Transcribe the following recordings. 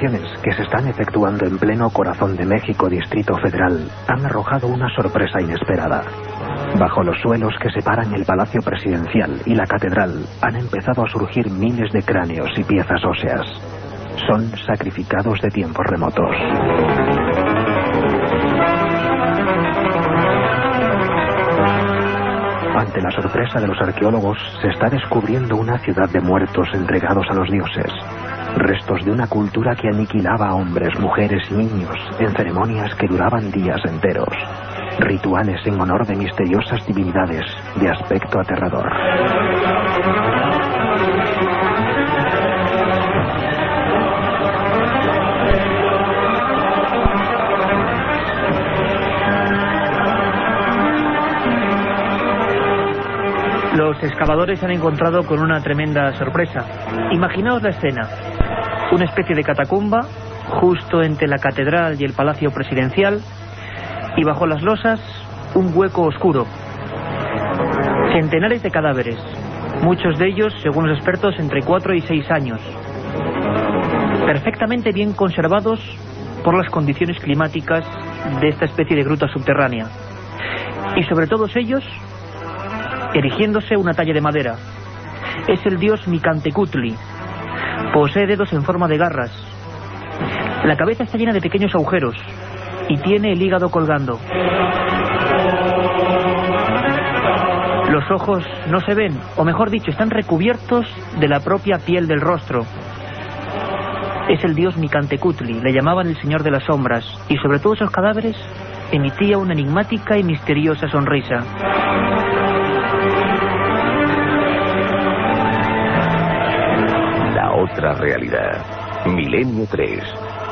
Excavaciones que se están efectuando en pleno corazón de México, Distrito Federal, han arrojado una sorpresa inesperada. Bajo los suelos que separan el Palacio Presidencial y la Catedral han empezado a surgir miles de cráneos y piezas óseas. Son sacrificados de tiempos remotos. Ante la sorpresa de los arqueólogos, se está descubriendo una ciudad de muertos entregados a los dioses. Restos de una cultura que aniquilaba a hombres, mujeres y niños en ceremonias que duraban días enteros. Rituales en honor de misteriosas divinidades de aspecto aterrador. Los excavadores se han encontrado con una tremenda sorpresa. Imaginaos la escena. Una especie de catacumba justo entre la catedral y el palacio presidencial y bajo las losas un hueco oscuro. Centenares de cadáveres, muchos de ellos, según los expertos, entre 4 y 6 años. Perfectamente bien conservados por las condiciones climáticas de esta especie de gruta subterránea. Y sobre todos ellos, erigiéndose una talla de madera. Es el dios Micantecutli. Posee dedos en forma de garras. La cabeza está llena de pequeños agujeros y tiene el hígado colgando. Los ojos no se ven, o mejor dicho, están recubiertos de la propia piel del rostro. Es el dios Micantecutli, le llamaban el señor de las sombras, y sobre todos esos cadáveres emitía una enigmática y misteriosa sonrisa. Otra realidad. Milenio 3,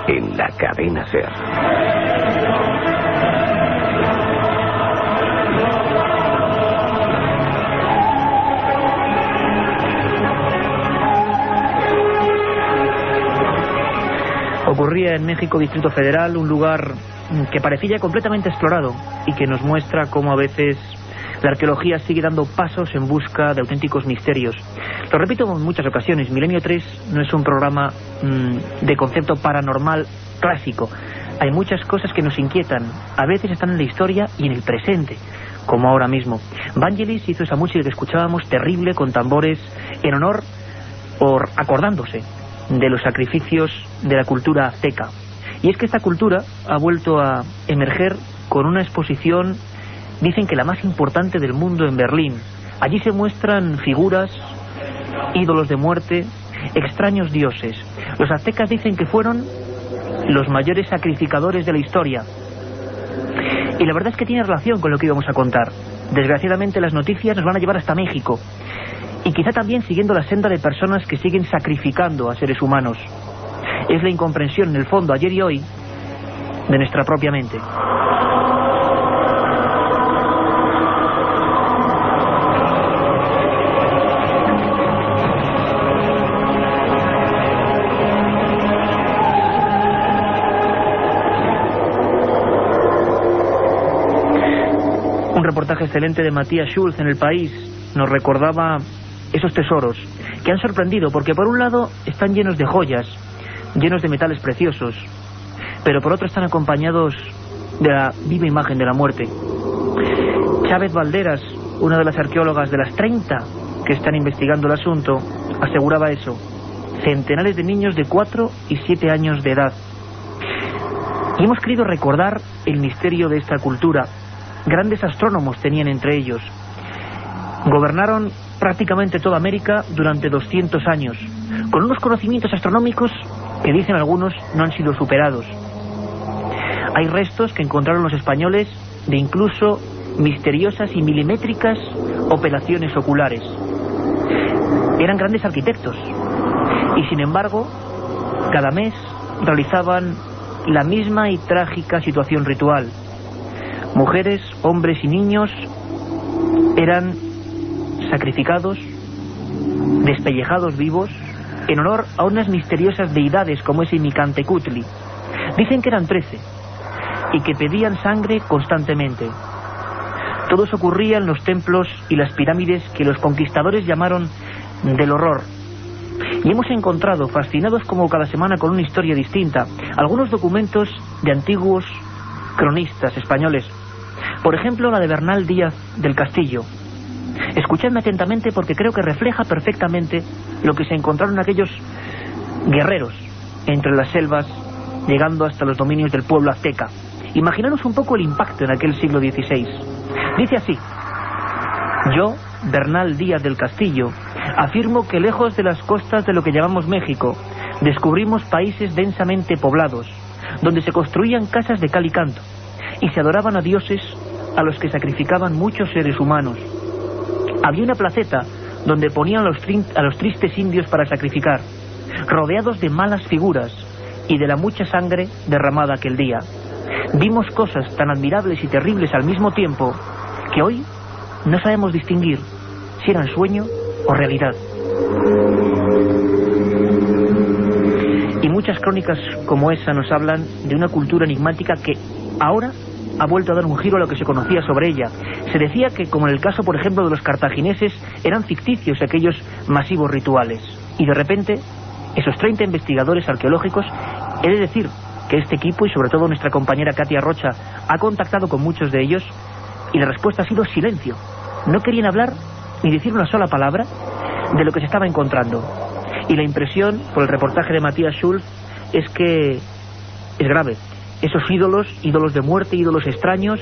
en la cadena Ser. Ocurría en México, Distrito Federal, un lugar que parecía completamente explorado y que nos muestra cómo a veces la arqueología sigue dando pasos en busca de auténticos misterios. Lo repito en muchas ocasiones, Milenio 3 no es un programa mm, de concepto paranormal clásico. Hay muchas cosas que nos inquietan, a veces están en la historia y en el presente, como ahora mismo. Vangelis hizo esa música que escuchábamos terrible con tambores en honor o acordándose de los sacrificios de la cultura azteca. Y es que esta cultura ha vuelto a emerger con una exposición, dicen que la más importante del mundo en Berlín. Allí se muestran figuras, ídolos de muerte, extraños dioses. Los aztecas dicen que fueron los mayores sacrificadores de la historia. Y la verdad es que tiene relación con lo que íbamos a contar. Desgraciadamente las noticias nos van a llevar hasta México. Y quizá también siguiendo la senda de personas que siguen sacrificando a seres humanos. Es la incomprensión, en el fondo, ayer y hoy, de nuestra propia mente. Reportaje excelente de Matías Schulz en El País nos recordaba esos tesoros que han sorprendido porque por un lado están llenos de joyas, llenos de metales preciosos, pero por otro están acompañados de la viva imagen de la muerte. Chávez Valderas, una de las arqueólogas de las 30 que están investigando el asunto, aseguraba eso. Centenares de niños de 4 y 7 años de edad. Y hemos querido recordar el misterio de esta cultura. Grandes astrónomos tenían entre ellos. Gobernaron prácticamente toda América durante 200 años, con unos conocimientos astronómicos que dicen algunos no han sido superados. Hay restos que encontraron los españoles de incluso misteriosas y milimétricas operaciones oculares. Eran grandes arquitectos y sin embargo cada mes realizaban la misma y trágica situación ritual. Mujeres, hombres y niños eran sacrificados, despellejados vivos, en honor a unas misteriosas deidades como ese Micantecutli. Dicen que eran trece y que pedían sangre constantemente. Todo eso en los templos y las pirámides que los conquistadores llamaron del horror. Y hemos encontrado, fascinados como cada semana con una historia distinta, algunos documentos de antiguos cronistas españoles. Por ejemplo, la de Bernal Díaz del Castillo. Escuchadme atentamente porque creo que refleja perfectamente lo que se encontraron aquellos guerreros entre las selvas, llegando hasta los dominios del pueblo azteca. Imaginaros un poco el impacto en aquel siglo XVI. Dice así, yo, Bernal Díaz del Castillo, afirmo que lejos de las costas de lo que llamamos México, descubrimos países densamente poblados, donde se construían casas de cal y canto, y se adoraban a dioses a los que sacrificaban muchos seres humanos. Había una placeta donde ponían a los, tristes indios para sacrificar, rodeados de malas figuras y de la mucha sangre derramada aquel día. Vimos cosas tan admirables y terribles al mismo tiempo que hoy no sabemos distinguir si eran sueño o realidad. Y muchas crónicas como esa nos hablan de una cultura enigmática que ahora ha vuelto a dar un giro a lo que se conocía sobre ella. Se decía que, como en el caso, por ejemplo, de los cartagineses, eran ficticios aquellos masivos rituales. Y de repente, esos 30 investigadores arqueológicos, he de decir que este equipo y sobre todo nuestra compañera Katia Rocha ha contactado con muchos de ellos y la respuesta ha sido silencio. No querían hablar ni decir una sola palabra de lo que se estaba encontrando. Y la impresión, por el reportaje de Matías Schulz, es que es grave. Esos ídolos, ídolos de muerte, ídolos extraños,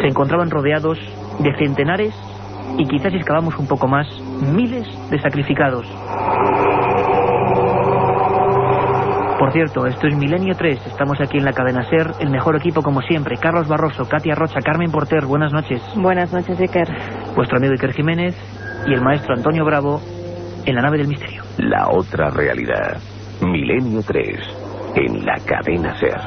se encontraban rodeados de centenares y quizás si excavamos un poco más, miles de sacrificados. Por cierto, esto es Milenio 3, estamos aquí en la cadena SER, el mejor equipo como siempre, Carlos Barroso, Katia Rocha, Carmen Porter, buenas noches. Buenas noches, Iker. Vuestro amigo Iker Jiménez y el maestro Antonio Bravo en la nave del misterio. La otra realidad, Milenio 3, en la cadena SER.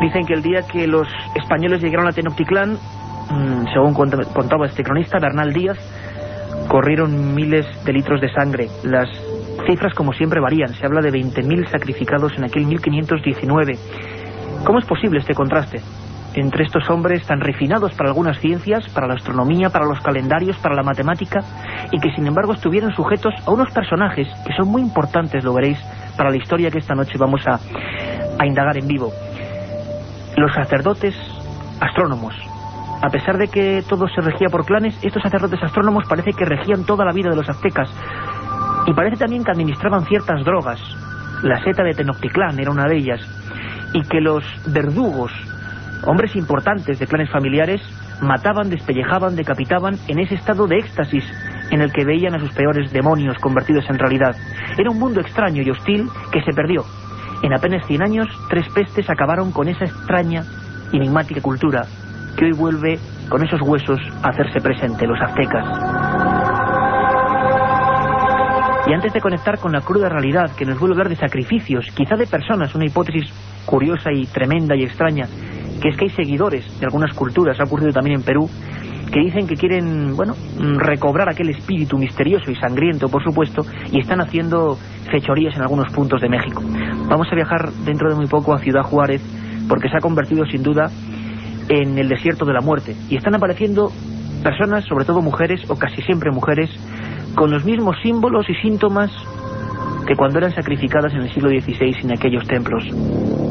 Dicen que el día que los españoles llegaron a Tenochtitlán, mmm, según contaba este cronista, Bernal Díaz, corrieron miles de litros de sangre. Las cifras, como siempre, varían. Se habla de 20.000 sacrificados en aquel 1519. ¿Cómo es posible este contraste entre estos hombres tan refinados para algunas ciencias, para la astronomía, para los calendarios, para la matemática, y que sin embargo estuvieran sujetos a unos personajes que son muy importantes, lo veréis, para la historia que esta noche vamos a, a indagar en vivo? Los sacerdotes astrónomos, a pesar de que todo se regía por clanes, estos sacerdotes astrónomos parece que regían toda la vida de los aztecas. Y parece también que administraban ciertas drogas. La seta de Tenochtitlán era una de ellas. Y que los verdugos, hombres importantes de clanes familiares, mataban, despellejaban, decapitaban en ese estado de éxtasis en el que veían a sus peores demonios convertidos en realidad. Era un mundo extraño y hostil que se perdió. En apenas 100 años, tres pestes acabaron con esa extraña, enigmática cultura que hoy vuelve con esos huesos a hacerse presente, los aztecas. Y antes de conectar con la cruda realidad que nos vuelve a hablar de sacrificios, quizá de personas, una hipótesis curiosa y tremenda y extraña, que es que hay seguidores de algunas culturas, ha ocurrido también en Perú, que dicen que quieren, bueno, recobrar aquel espíritu misterioso y sangriento, por supuesto, y están haciendo fechorías en algunos puntos de México. Vamos a viajar dentro de muy poco a Ciudad Juárez, porque se ha convertido sin duda en el desierto de la muerte. Y están apareciendo personas, sobre todo mujeres, o casi siempre mujeres, con los mismos símbolos y síntomas que cuando eran sacrificadas en el siglo XVI en aquellos templos.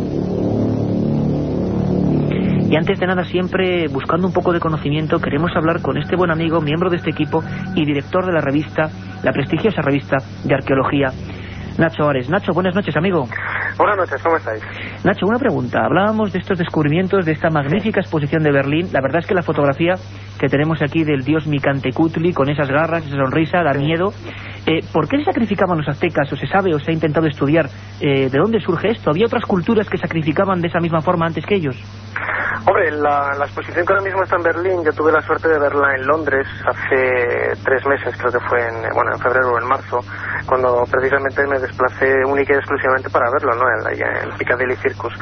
Y antes de nada, siempre buscando un poco de conocimiento, queremos hablar con este buen amigo, miembro de este equipo y director de la revista, la prestigiosa revista de arqueología, Nacho Ares. Nacho, buenas noches, amigo. Buenas noches, ¿cómo estáis? Nacho, una pregunta. Hablábamos de estos descubrimientos, de esta magnífica exposición de Berlín. La verdad es que la fotografía que tenemos aquí del dios Micantecutli, con esas garras, esa sonrisa, da miedo. Eh, ¿Por qué se sacrificaban los aztecas? ¿O se sabe o se ha intentado estudiar eh, de dónde surge esto? ¿Había otras culturas que sacrificaban de esa misma forma antes que ellos? Hombre, la, la, exposición que ahora mismo está en Berlín, yo tuve la suerte de verla en Londres hace tres meses, creo que fue en, bueno, en febrero o en marzo, cuando precisamente me desplacé única y exclusivamente para verlo, ¿no? En, en Piccadilly Circus.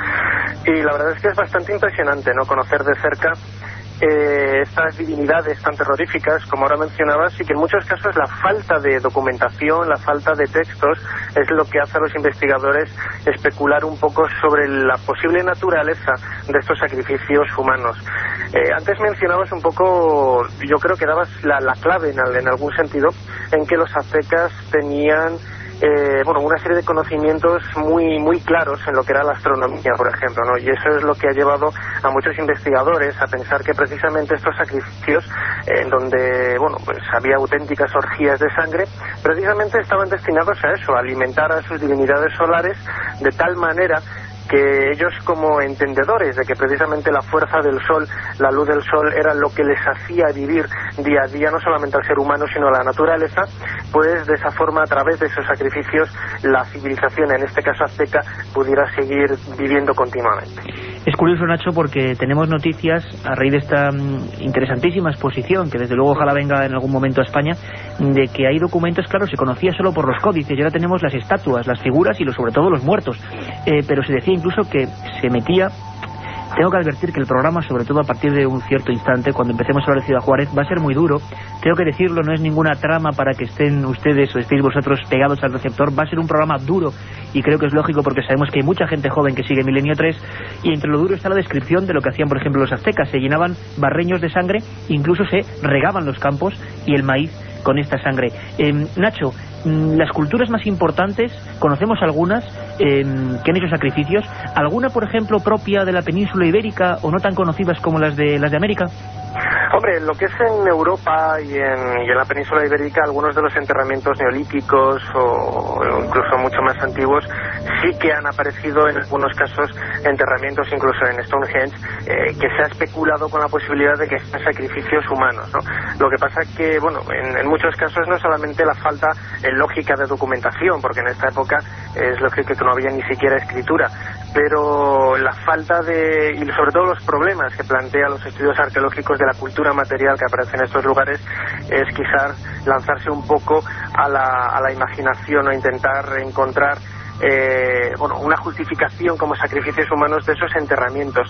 Y la verdad es que es bastante impresionante, ¿no? Conocer de cerca eh, estas divinidades tan terroríficas, como ahora mencionabas, y que en muchos casos la falta de documentación, la falta de textos, es lo que hace a los investigadores especular un poco sobre la posible naturaleza de estos sacrificios humanos. Eh, antes mencionabas un poco, yo creo que dabas la, la clave en algún sentido, en que los aztecas tenían eh, bueno, una serie de conocimientos muy, muy claros en lo que era la astronomía, por ejemplo, ¿no? Y eso es lo que ha llevado a muchos investigadores a pensar que precisamente estos sacrificios, en donde, bueno, pues había auténticas orgías de sangre, precisamente estaban destinados a eso, a alimentar a sus divinidades solares de tal manera que ellos como entendedores de que precisamente la fuerza del sol, la luz del sol era lo que les hacía vivir día a día no solamente al ser humano sino a la naturaleza, pues de esa forma a través de esos sacrificios la civilización, en este caso azteca, pudiera seguir viviendo continuamente. Es curioso, Nacho, porque tenemos noticias a raíz de esta mm, interesantísima exposición, que desde luego ojalá venga en algún momento a España, de que hay documentos, claro, se conocía solo por los códices, y ahora tenemos las estatuas, las figuras y sobre todo los muertos. Eh, pero se decía incluso que se metía tengo que advertir que el programa, sobre todo a partir de un cierto instante, cuando empecemos a hablar de Ciudad Juárez, va a ser muy duro. Tengo que decirlo, no es ninguna trama para que estén ustedes o estéis vosotros pegados al receptor. Va a ser un programa duro y creo que es lógico porque sabemos que hay mucha gente joven que sigue Milenio 3 y entre lo duro está la descripción de lo que hacían, por ejemplo, los aztecas. Se llenaban barreños de sangre, incluso se regaban los campos y el maíz con esta sangre. Eh, Nacho, las culturas más importantes, conocemos algunas eh, que han hecho sacrificios, alguna por ejemplo propia de la península ibérica o no tan conocidas como las de las de América. Hombre, lo que es en Europa y en, y en, la península ibérica, algunos de los enterramientos neolíticos o incluso mucho más antiguos sí que han aparecido en algunos casos enterramientos incluso en Stonehenge eh, que se ha especulado con la posibilidad de que sean sacrificios humanos. ¿no? Lo que pasa que, bueno, en, en, muchos casos no solamente la falta lógica de documentación, porque en esta época es lógico que no había ni siquiera escritura, pero la falta de, y sobre todo los problemas que plantean los estudios arqueológicos de la cultura material que aparece en estos lugares es quizás lanzarse un poco a la, a la imaginación o intentar encontrar eh, bueno, una justificación como sacrificios humanos de esos enterramientos.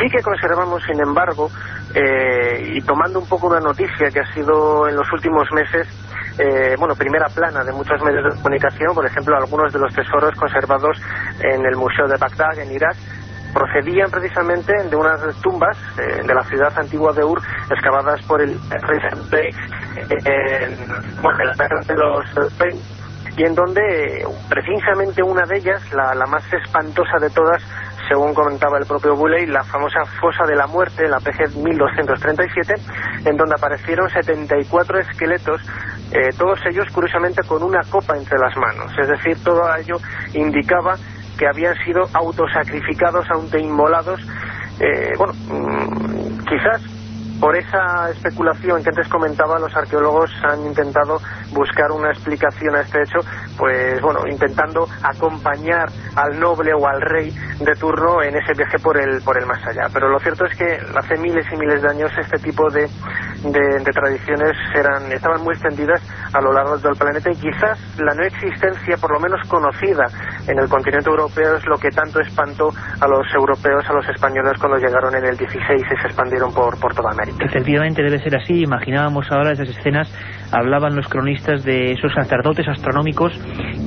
Sí que conservamos, sin embargo, eh, y tomando un poco una noticia que ha sido en los últimos meses, eh, bueno, primera plana de muchos medios de comunicación, por ejemplo, algunos de los tesoros conservados en el Museo de Bagdad, en Irak, procedían precisamente de unas tumbas eh, de la ciudad antigua de Ur, excavadas por el rey eh, bueno, los y en donde precisamente una de ellas, la, la más espantosa de todas, según comentaba el propio Bulley, la famosa fosa de la muerte, la PG 1237, en donde aparecieron 74 esqueletos, eh, todos ellos curiosamente con una copa entre las manos. Es decir, todo ello indicaba que habían sido autosacrificados, autoinmolados, eh, bueno, mmm, quizás por esa especulación que antes comentaba, los arqueólogos han intentado buscar una explicación a este hecho, pues bueno, intentando acompañar al noble o al rey de turno en ese viaje por el, por el más allá. Pero lo cierto es que hace miles y miles de años este tipo de, de, tradiciones eran, estaban muy extendidas a lo largo del planeta y quizás la no existencia, por lo menos conocida en el continente europeo, es lo que tanto espantó a los europeos, a los españoles cuando llegaron en el 16 y se expandieron por, por toda América. Efectivamente debe ser así, imaginábamos ahora esas escenas, hablaban los cronistas de esos sacerdotes astronómicos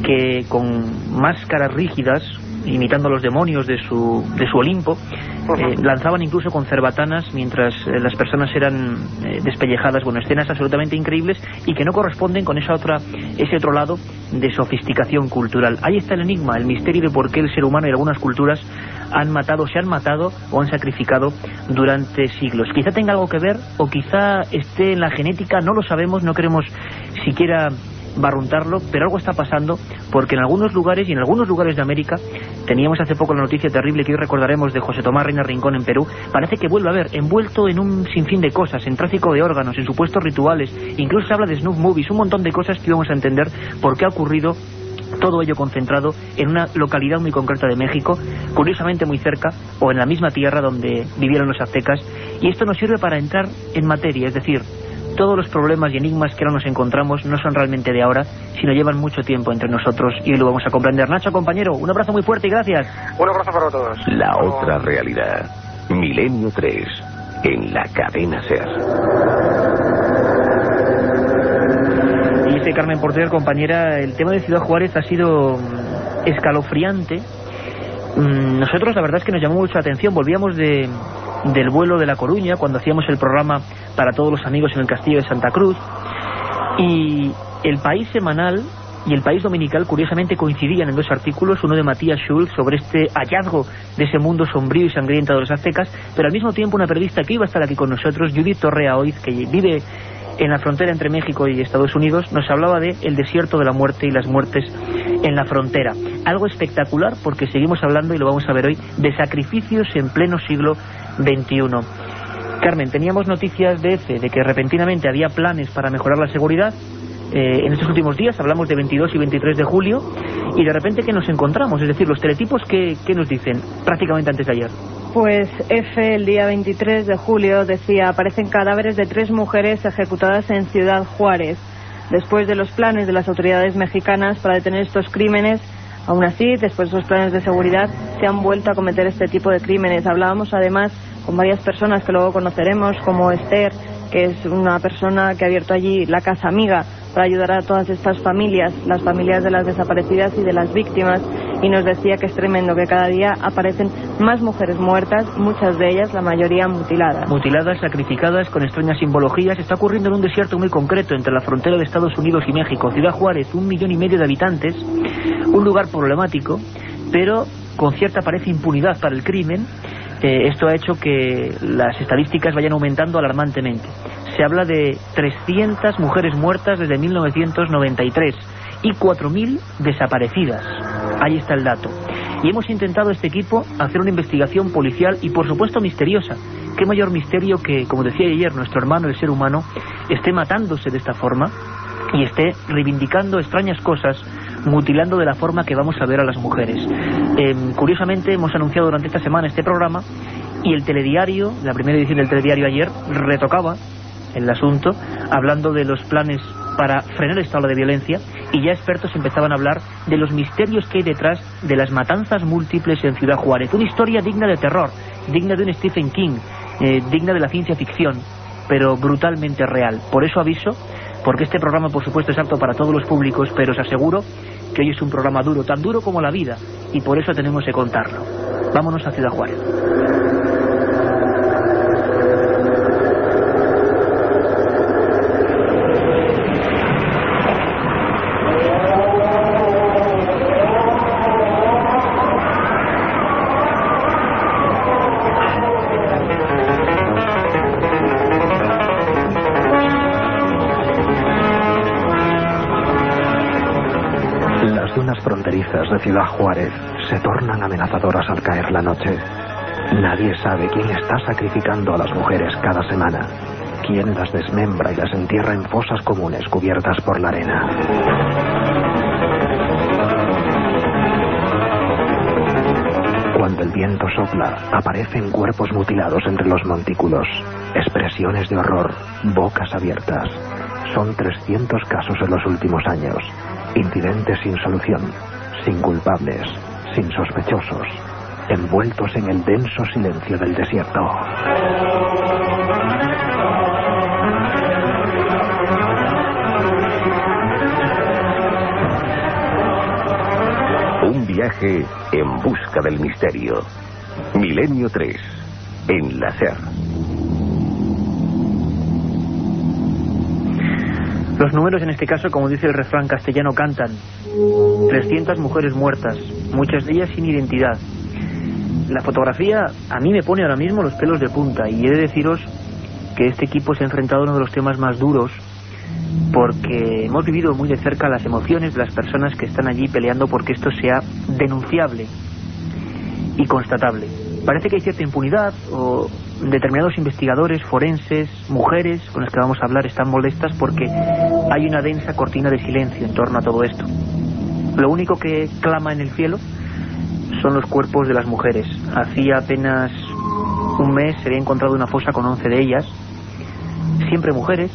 que con máscaras rígidas, imitando a los demonios de su, de su Olimpo, eh, lanzaban incluso con cerbatanas mientras eh, las personas eran eh, despellejadas, bueno, escenas absolutamente increíbles y que no corresponden con esa otra, ese otro lado de sofisticación cultural. Ahí está el enigma, el misterio de por qué el ser humano y algunas culturas han matado, se han matado o han sacrificado durante siglos. Quizá tenga algo que ver o quizá esté en la genética, no lo sabemos, no queremos siquiera barruntarlo, pero algo está pasando porque en algunos lugares y en algunos lugares de América, teníamos hace poco la noticia terrible que hoy recordaremos de José Tomás Reina Rincón en Perú, parece que vuelve a ver envuelto en un sinfín de cosas, en tráfico de órganos, en supuestos rituales, incluso se habla de snuff movies, un montón de cosas que vamos a entender por qué ha ocurrido todo ello concentrado en una localidad muy concreta de México, curiosamente muy cerca, o en la misma tierra donde vivieron los aztecas, y esto nos sirve para entrar en materia, es decir, todos los problemas y enigmas que ahora nos encontramos no son realmente de ahora, sino llevan mucho tiempo entre nosotros y hoy lo vamos a comprender. Nacho, compañero, un abrazo muy fuerte y gracias. Un abrazo para todos. La otra realidad. Milenio 3, en la cadena SER. Y dice Carmen Porter, compañera, el tema de Ciudad Juárez ha sido mm, escalofriante. Mm, nosotros la verdad es que nos llamó mucho la atención, volvíamos de, del vuelo de La Coruña, cuando hacíamos el programa para todos los amigos en el Castillo de Santa Cruz. Y el país semanal y el país dominical curiosamente coincidían en dos artículos, uno de Matías Schulz sobre este hallazgo de ese mundo sombrío y sangriento de los aztecas, pero al mismo tiempo una periodista que iba a estar aquí con nosotros, Judith Torrea Oiz, que vive en la frontera entre México y Estados Unidos, nos hablaba de el desierto de la muerte y las muertes en la frontera. Algo espectacular porque seguimos hablando, y lo vamos a ver hoy, de sacrificios en pleno siglo XXI. Carmen, teníamos noticias de EFE, de que repentinamente había planes para mejorar la seguridad. Eh, en estos últimos días hablamos de 22 y 23 de julio y de repente que nos encontramos, es decir, los teletipos que, nos dicen prácticamente antes de ayer. Pues F el día 23 de julio decía, aparecen cadáveres de tres mujeres ejecutadas en Ciudad Juárez. Después de los planes de las autoridades mexicanas para detener estos crímenes, aún así, después de esos planes de seguridad, se han vuelto a cometer este tipo de crímenes. Hablábamos además con varias personas que luego conoceremos, como Esther, que es una persona que ha abierto allí la Casa Amiga para ayudar a todas estas familias, las familias de las desaparecidas y de las víctimas, y nos decía que es tremendo que cada día aparecen más mujeres muertas, muchas de ellas, la mayoría mutiladas. Mutiladas, sacrificadas, con extrañas simbologías. Está ocurriendo en un desierto muy concreto entre la frontera de Estados Unidos y México. Ciudad Juárez, un millón y medio de habitantes, un lugar problemático, pero con cierta parece impunidad para el crimen eh, esto ha hecho que las estadísticas vayan aumentando alarmantemente. Se habla de 300 mujeres muertas desde 1993 y 4.000 desaparecidas. Ahí está el dato. Y hemos intentado este equipo hacer una investigación policial y por supuesto misteriosa. ¿Qué mayor misterio que, como decía ayer, nuestro hermano, el ser humano, esté matándose de esta forma y esté reivindicando extrañas cosas mutilando de la forma que vamos a ver a las mujeres. Em, curiosamente hemos anunciado durante esta semana este programa y el telediario, la primera edición del telediario ayer, retocaba el asunto, hablando de los planes para frenar esta ola de violencia y ya expertos empezaban a hablar de los misterios que hay detrás de las matanzas múltiples en Ciudad Juárez. Una historia digna de terror, digna de un Stephen King, eh, digna de la ciencia ficción, pero brutalmente real. Por eso aviso porque este programa por supuesto es apto para todos los públicos, pero os aseguro que hoy es un programa duro, tan duro como la vida, y por eso tenemos que contarlo. Vámonos a Ciudad Juárez. De Ciudad Juárez se tornan amenazadoras al caer la noche. Nadie sabe quién está sacrificando a las mujeres cada semana, quién las desmembra y las entierra en fosas comunes cubiertas por la arena. Cuando el viento sopla, aparecen cuerpos mutilados entre los montículos, expresiones de horror, bocas abiertas. Son 300 casos en los últimos años, incidentes sin solución, sin culpables, sin sospechosos, envueltos en el denso silencio del desierto. Un viaje en busca del misterio. Milenio 3, en la SER. Los números en este caso, como dice el refrán castellano, cantan. 300 mujeres muertas, muchas de ellas sin identidad. La fotografía a mí me pone ahora mismo los pelos de punta y he de deciros que este equipo se ha enfrentado a uno de los temas más duros porque hemos vivido muy de cerca las emociones de las personas que están allí peleando porque esto sea denunciable y constatable. Parece que hay cierta impunidad o determinados investigadores, forenses, mujeres con las que vamos a hablar están molestas porque hay una densa cortina de silencio en torno a todo esto. Lo único que clama en el cielo son los cuerpos de las mujeres. Hacía apenas un mes se había encontrado una fosa con 11 de ellas, siempre mujeres.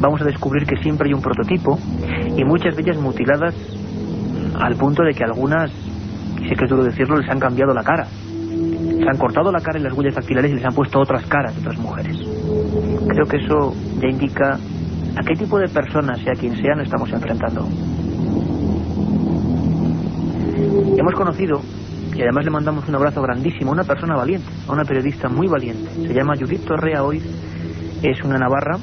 Vamos a descubrir que siempre hay un prototipo y muchas de ellas mutiladas al punto de que algunas, si es que es duro decirlo, les han cambiado la cara. Se han cortado la cara y las huellas dactilares y les han puesto otras caras de otras mujeres. Creo que eso ya indica a qué tipo de personas, sea quien sea, nos estamos enfrentando. Hemos conocido, y además le mandamos un abrazo grandísimo, a una persona valiente, a una periodista muy valiente. Se llama Judith Torrea hoy, es una navarra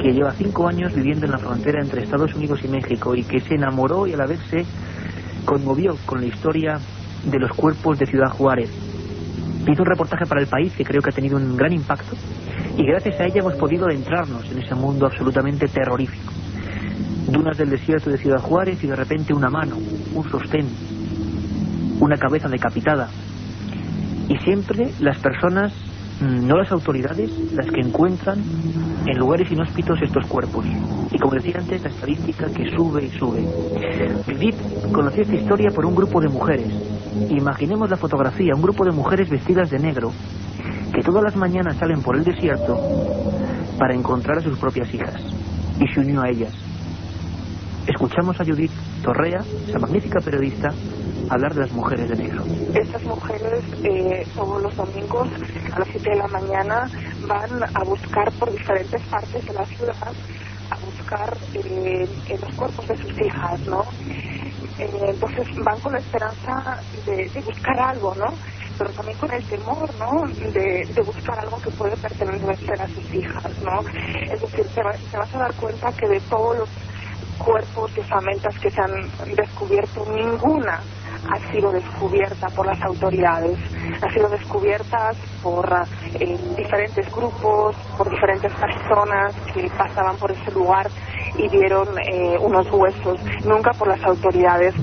que lleva cinco años viviendo en la frontera entre Estados Unidos y México y que se enamoró y a la vez se conmovió con la historia de los cuerpos de Ciudad Juárez. Hizo un reportaje para el país que creo que ha tenido un gran impacto y gracias a ella hemos podido adentrarnos en ese mundo absolutamente terrorífico. Dunas del desierto de Ciudad Juárez y de repente una mano, un sostén, una cabeza decapitada. Y siempre las personas, mm, no las autoridades, las que encuentran en lugares inhóspitos estos cuerpos. Y como decía antes, la estadística que sube y sube. Judith conoció esta historia por un grupo de mujeres. Imaginemos la fotografía, un grupo de mujeres vestidas de negro, que todas las mañanas salen por el desierto para encontrar a sus propias hijas. Y se unió a ellas. Escuchamos a Judith Torrea, esa magnífica periodista, hablar de las mujeres de negro. Estas mujeres eh, todos los domingos a las 7 de la mañana van a buscar por diferentes partes de la ciudad, a buscar eh, los cuerpos de sus hijas, ¿no? Eh, entonces van con la esperanza de, de, buscar algo, ¿no? Pero también con el temor, ¿no? De, de, buscar algo que puede pertenecer a sus hijas, ¿no? Es decir, te, va, te vas a dar cuenta que de todos los cuerpos y osamentas que se han descubierto, ninguna ha sido descubierta por las autoridades, ha sido descubierta por eh, diferentes grupos, por diferentes personas que pasaban por ese lugar y vieron eh, unos huesos, nunca por las autoridades.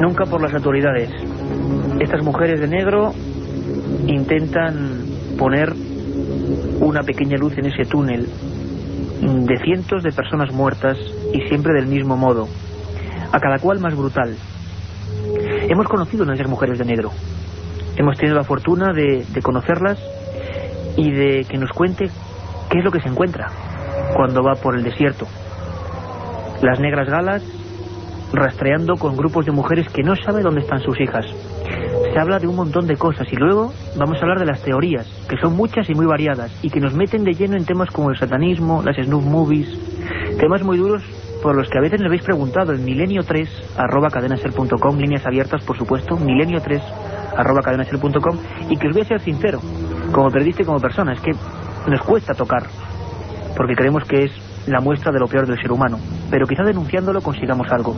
Nunca por las autoridades. Estas mujeres de negro intentan poner una pequeña luz en ese túnel de cientos de personas muertas y siempre del mismo modo, a cada cual más brutal. Hemos conocido a mujeres de negro. Hemos tenido la fortuna de, de, conocerlas y de que nos cuente qué es lo que se encuentra cuando va por el desierto. Las negras galas rastreando con grupos de mujeres que no sabe dónde están sus hijas. Se habla de un montón de cosas y luego vamos a hablar de las teorías, que son muchas y muy variadas y que nos meten de lleno en temas como el satanismo, las snuff movies, temas muy duros por los que a veces me habéis preguntado en milenio3 arroba cadenaser.com, líneas abiertas por supuesto, milenio3 arroba cadenaser.com y que os voy a ser sincero, como periodista y como persona, es que nos cuesta tocar, porque creemos que es la muestra de lo peor del ser humano, pero quizá denunciándolo consigamos algo.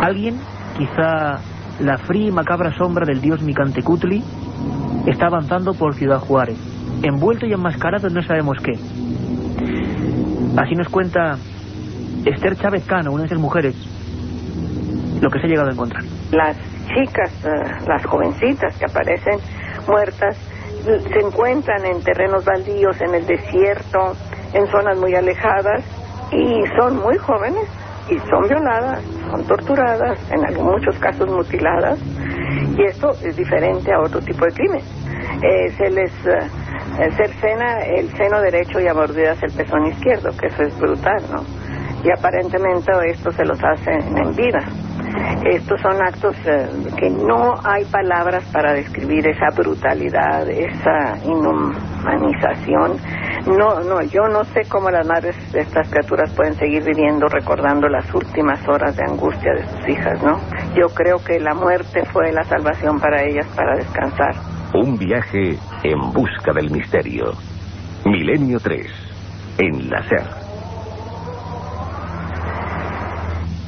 Alguien, quizá la fría y macabra sombra del dios Micantecutli, está avanzando por Ciudad Juárez, envuelto y enmascarado en no sabemos qué. Así nos cuenta Esther Chávez Cano, una de esas mujeres, lo que se ha llegado a encontrar. Las chicas, eh, las jovencitas que aparecen muertas, se encuentran en terrenos baldíos, en el desierto, en zonas muy alejadas y son muy jóvenes y son violadas, son torturadas, en muchos casos mutiladas y esto es diferente a otro tipo de crimen. Eh, se les eh, cercena el seno derecho y abordeas el pezón izquierdo, que eso es brutal, ¿no? Y aparentemente esto se los hacen en vida. Estos son actos eh, que no hay palabras para describir esa brutalidad, esa inhumanización. No, no, yo no sé cómo las madres de estas criaturas pueden seguir viviendo recordando las últimas horas de angustia de sus hijas, ¿no? Yo creo que la muerte fue la salvación para ellas para descansar. Un viaje en busca del misterio. Milenio 3, en la.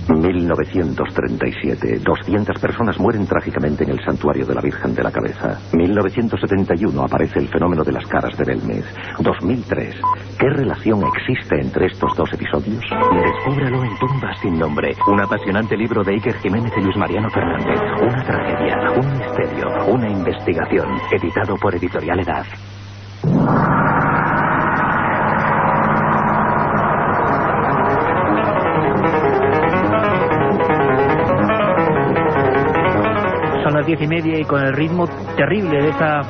1937. 200 personas mueren trágicamente en el santuario de la Virgen de la Cabeza. 1971 aparece el fenómeno de las caras de Belmez. 2003. ¿Qué relación existe entre estos dos episodios? Descúbrelo en Tumbas sin nombre. Un apasionante libro de Iker Jiménez y Luis Mariano Fernández. Una tragedia, un misterio, una investigación. Editado por Editorial Edad. Diez y media y con el ritmo terrible de esa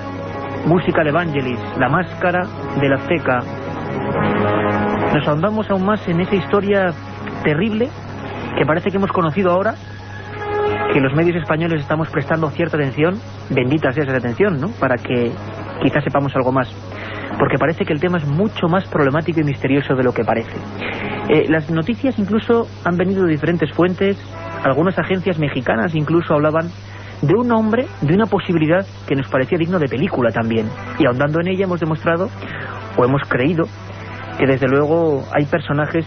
música de Evangelis, la máscara de la ceca. Nos ahondamos aún más en esa historia terrible que parece que hemos conocido ahora, que los medios españoles estamos prestando cierta atención, bendita sea esa atención, ¿no?, para que quizás sepamos algo más. Porque parece que el tema es mucho más problemático y misterioso de lo que parece. Eh, las noticias incluso han venido de diferentes fuentes, algunas agencias mexicanas incluso hablaban de un hombre, de una posibilidad que nos parecía digno de película también. Y ahondando en ella hemos demostrado, o hemos creído, que desde luego hay personajes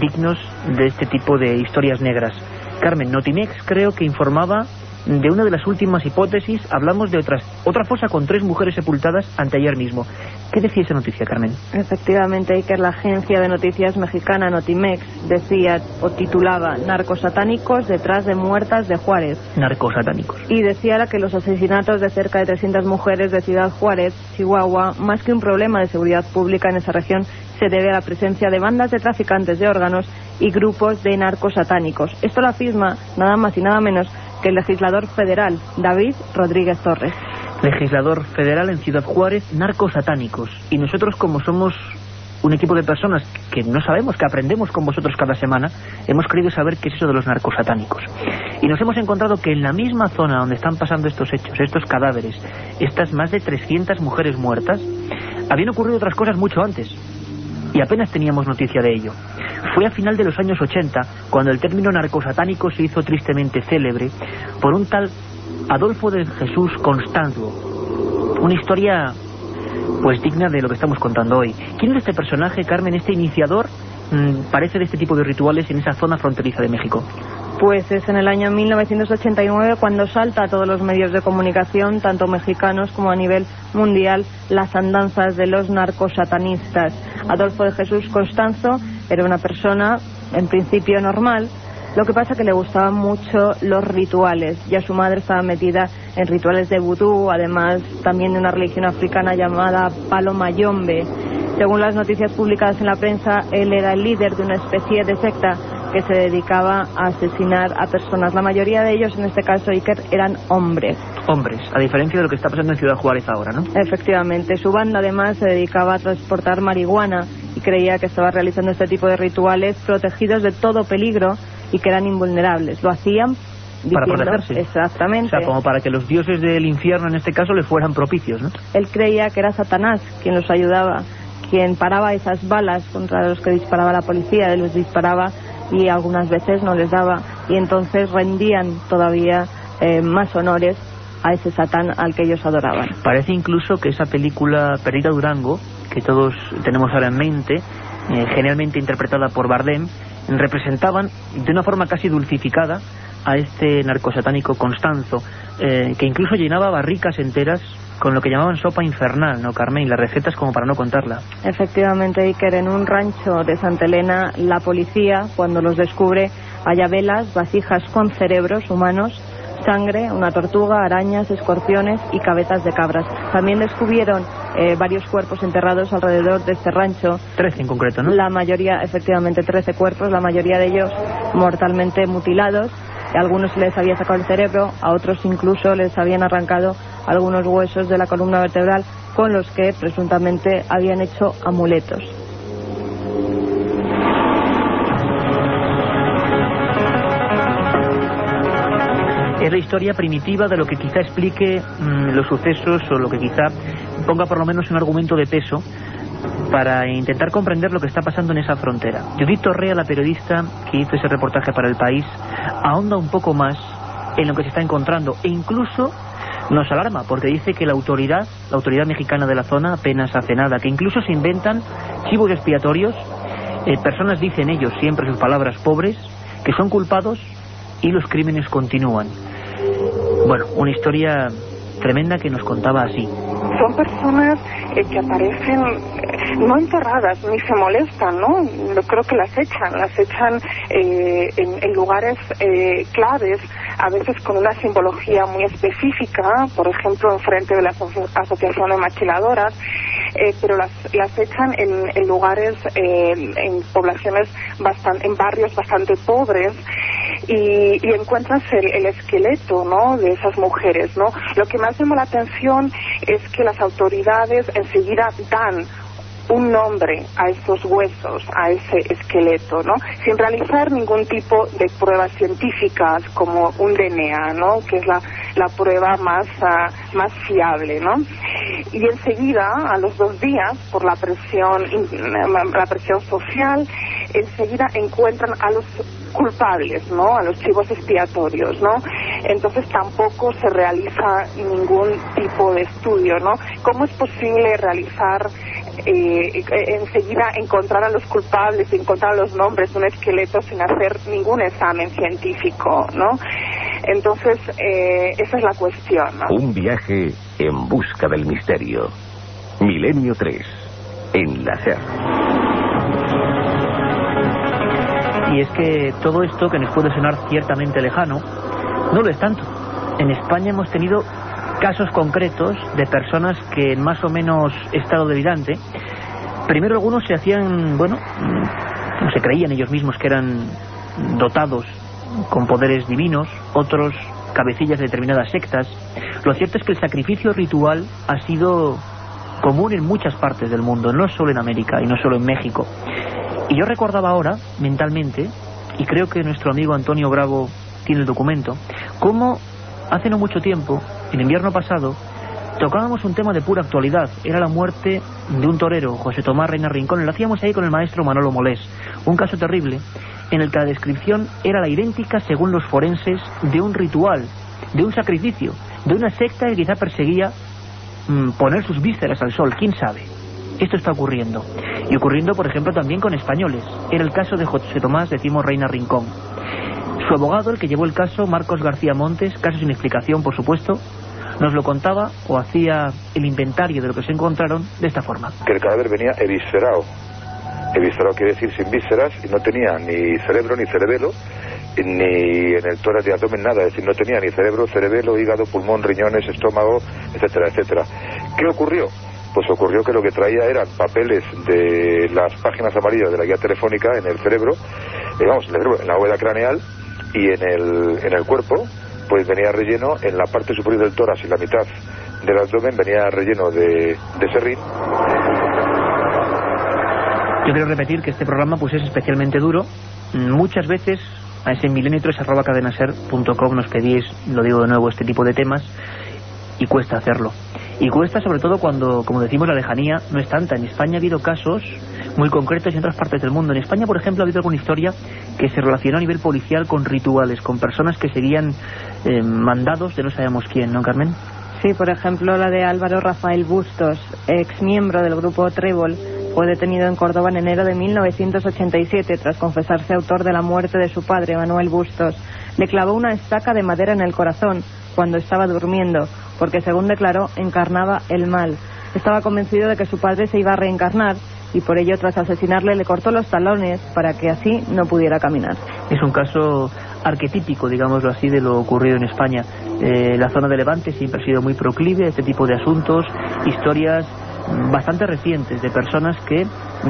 dignos de este tipo de historias negras. Carmen, Notimex creo que informaba de una de las últimas hipótesis, hablamos de otras, otra fosa con tres mujeres sepultadas anteayer mismo. ¿Qué decía esa noticia, Carmen? Efectivamente, que la agencia de noticias mexicana Notimex decía o titulaba Narcosatánicos detrás de muertas de Juárez. Narcosatánicos. Y decía que los asesinatos de cerca de 300 mujeres de Ciudad Juárez, Chihuahua, más que un problema de seguridad pública en esa región, se debe a la presencia de bandas de traficantes de órganos y grupos de narcosatánicos. Esto lo afirma nada más y nada menos que el legislador federal, David Rodríguez Torres. Legislador federal en Ciudad Juárez, narcosatánicos. Y nosotros como somos un equipo de personas que no sabemos, que aprendemos con vosotros cada semana, hemos querido saber qué es eso de los narcosatánicos. Y nos hemos encontrado que en la misma zona donde están pasando estos hechos, estos cadáveres, estas más de 300 mujeres muertas, habían ocurrido otras cosas mucho antes y apenas teníamos noticia de ello. Fue a final de los años 80 cuando el término narcosatánico se hizo tristemente célebre por un tal Adolfo de Jesús Constanzo. Una historia pues digna de lo que estamos contando hoy. ¿Quién es este personaje, Carmen, este iniciador, mm, parece de este tipo de rituales en esa zona fronteriza de México? Pues es en el año 1989 cuando salta a todos los medios de comunicación, tanto mexicanos como a nivel mundial, las andanzas de los narcosatanistas. Adolfo de Jesús Constanzo era una persona, en principio normal, lo que pasa que le gustaban mucho los rituales. Ya su madre estaba metida en rituales de vudú, además también de una religión africana llamada Palo Mayombe. Según las noticias publicadas en la prensa, él era el líder de una especie de secta que se dedicaba a asesinar a personas. La mayoría de ellos, en este caso Iker, eran hombres. Hombres, a diferencia de lo que está pasando en Ciudad Juárez ahora, ¿no? Efectivamente. Su banda además se dedicaba a transportar marihuana y creía que estaba realizando este tipo de rituales protegidos de todo peligro y que eran invulnerables. Lo hacían para protegerse. Exactamente. O sea, como para que los dioses del infierno en este caso le fueran propicios, ¿no? Él creía que era Satanás quien los ayudaba, quien paraba esas balas contra los que disparaba la policía, él los disparaba y algunas veces no les daba y entonces rendían todavía eh, más honores a ese Satán al que ellos adoraban. Parece incluso que esa película Perdida Durango, que todos tenemos ahora en mente, eh, generalmente interpretada por Bardem, representaban de una forma casi dulcificada a este narcosatánico Constanzo, eh, que incluso llenaba barricas enteras con lo que llamaban sopa infernal, ¿no, Carmen? Y las recetas como para no contarla. Efectivamente, Iker, en un rancho de Santa Elena, la policía, cuando los descubre, halla velas, vasijas con cerebros humanos, sangre, una tortuga, arañas, escorpiones y cabezas de cabras. También descubrieron eh, varios cuerpos enterrados alrededor de este rancho. Trece en concreto, ¿no? La mayoría, efectivamente, trece cuerpos, la mayoría de ellos mortalmente mutilados. A algunos les había sacado el cerebro, a otros incluso les habían arrancado algunos huesos de la columna vertebral con los que presuntamente habían hecho amuletos. Es la historia primitiva de lo que quizá explique mm, los sucesos o lo que quizá ponga por lo menos un argumento de peso para intentar comprender lo que está pasando en esa frontera. Judith Torrea, la periodista que hizo ese reportaje para el país, ahonda un poco más en lo que se está encontrando e incluso nos alarma porque dice que la autoridad, la autoridad mexicana de la zona apenas hace nada, que incluso se inventan chivos expiatorios, eh, personas dicen ellos siempre sus palabras pobres, que son culpados y los crímenes continúan. Bueno, una historia tremenda que nos contaba así. Son personas eh, que aparecen eh, no enterradas ni se molestan, ¿no? Yo creo que las echan, las echan eh, en, en lugares eh, claves, a veces con una simbología muy específica, por ejemplo, enfrente de la aso- Asociación de Maquiladoras, eh, pero las, las echan en, lugares, eh, en poblaciones, bastante, en barrios bastante pobres, y, y encuentras el, el esqueleto ¿no? de esas mujeres. ¿no? Lo que más llama la atención es que las autoridades enseguida dan un nombre a esos huesos, a ese esqueleto, ¿no? Sin realizar ningún tipo de pruebas científicas como un DNA, ¿no? Que es la, la prueba más, ah, más fiable, ¿no? Y enseguida, a los dos días, por la presión, in- la presión social, enseguida encuentran a los culpables, ¿no? A los chivos expiatorios, ¿no? Entonces tampoco se realiza ningún tipo de estudio, ¿no? ¿Cómo es posible realizar eh, enseguida encontrar a los culpables, encontrar los nombres de un esqueleto sin hacer ningún examen científico, ¿no? Entonces, eh, esa es la cuestión, ¿no? Un viaje en busca del misterio. Milenio 3. En la SER. Y es que todo esto, que nos puede sonar ciertamente lejano, no lo es tanto. En España hemos tenido casos concretos de personas que en más o menos estado delirante, primero algunos se hacían, bueno, mm, se creían ellos mismos que eran dotados con poderes divinos, otros cabecillas de determinadas sectas. Lo cierto es que el sacrificio ritual ha sido común en muchas partes del mundo, no solo en América y no solo en México. Y yo recordaba ahora, mentalmente, y creo que nuestro amigo Antonio Bravo tiene el documento, cómo hace no mucho tiempo, en invierno pasado, tocábamos un tema de pura actualidad. Era la muerte de un torero, José Tomás Reina Rincón. Lo hacíamos ahí con el maestro Manolo Molés. Un caso terrible en el que la descripción era la idéntica, según los forenses, de un ritual, de un sacrificio, de una secta que quizá perseguía mm, poner sus vísceras al sol. ¿Quién sabe? Esto está ocurriendo. Y ocurriendo, por ejemplo, también con españoles. Era el caso de José Tomás, decimos Reina Rincón. Su abogado, el que llevó el caso, Marcos García Montes, caso sin explicación, por supuesto, nos lo contaba o hacía el inventario de lo que se encontraron de esta forma. que el cadáver venía eviscerado. Eviscerado quiere decir sin vísceras y no tenía ni cerebro ni cerebelo, ni en el tórax de abdomen nada, es decir, no tenía ni cerebro, cerebelo, hígado, pulmón, riñones, estómago, etcétera, etcétera. ¿Qué ocurrió? Pues ocurrió que lo que traía eran papeles de las páginas amarillas de la guía telefónica en el cerebro, eh, el cerebro, en la bóveda craneal y en el, en el cuerpo, pues venía relleno en la parte superior del tórax y la mitad del abdomen venía relleno de, de serrín Yo quiero repetir que este programa pues es especialmente duro. Muchas veces a ese milenio3.cadenaser.com nos pedís, lo digo de nuevo, este tipo de temas y cuesta hacerlo. Y cuesta sobre todo cuando, como decimos, la lejanía no es tanta. En España ha habido casos muy concretos y en otras partes del mundo. En España, por ejemplo, ha habido alguna historia que se relacionó a nivel policial con rituales, con personas que seguían eh, mandados de no sabemos quién, ¿no, Carmen? Sí, por ejemplo, la de Álvaro Rafael Bustos, ex miembro del grupo Trébol, fue detenido en Córdoba en enero de 1987 tras confesarse autor de la muerte de su padre, Manuel Bustos. Le clavó una estaca de madera en el corazón cuando estaba durmiendo. porque según declaró, encarnaba el mal. Estaba convencido de que su padre se iba a reencarnar y por ello tras asesinarle le cortó los talones para que así no pudiera caminar. Es un caso arquetípico, digámoslo así, de lo ocurrido en España. Eh, la zona de Levante siempre ha sido muy proclive a este tipo de asuntos, historias bastante recientes de personas que,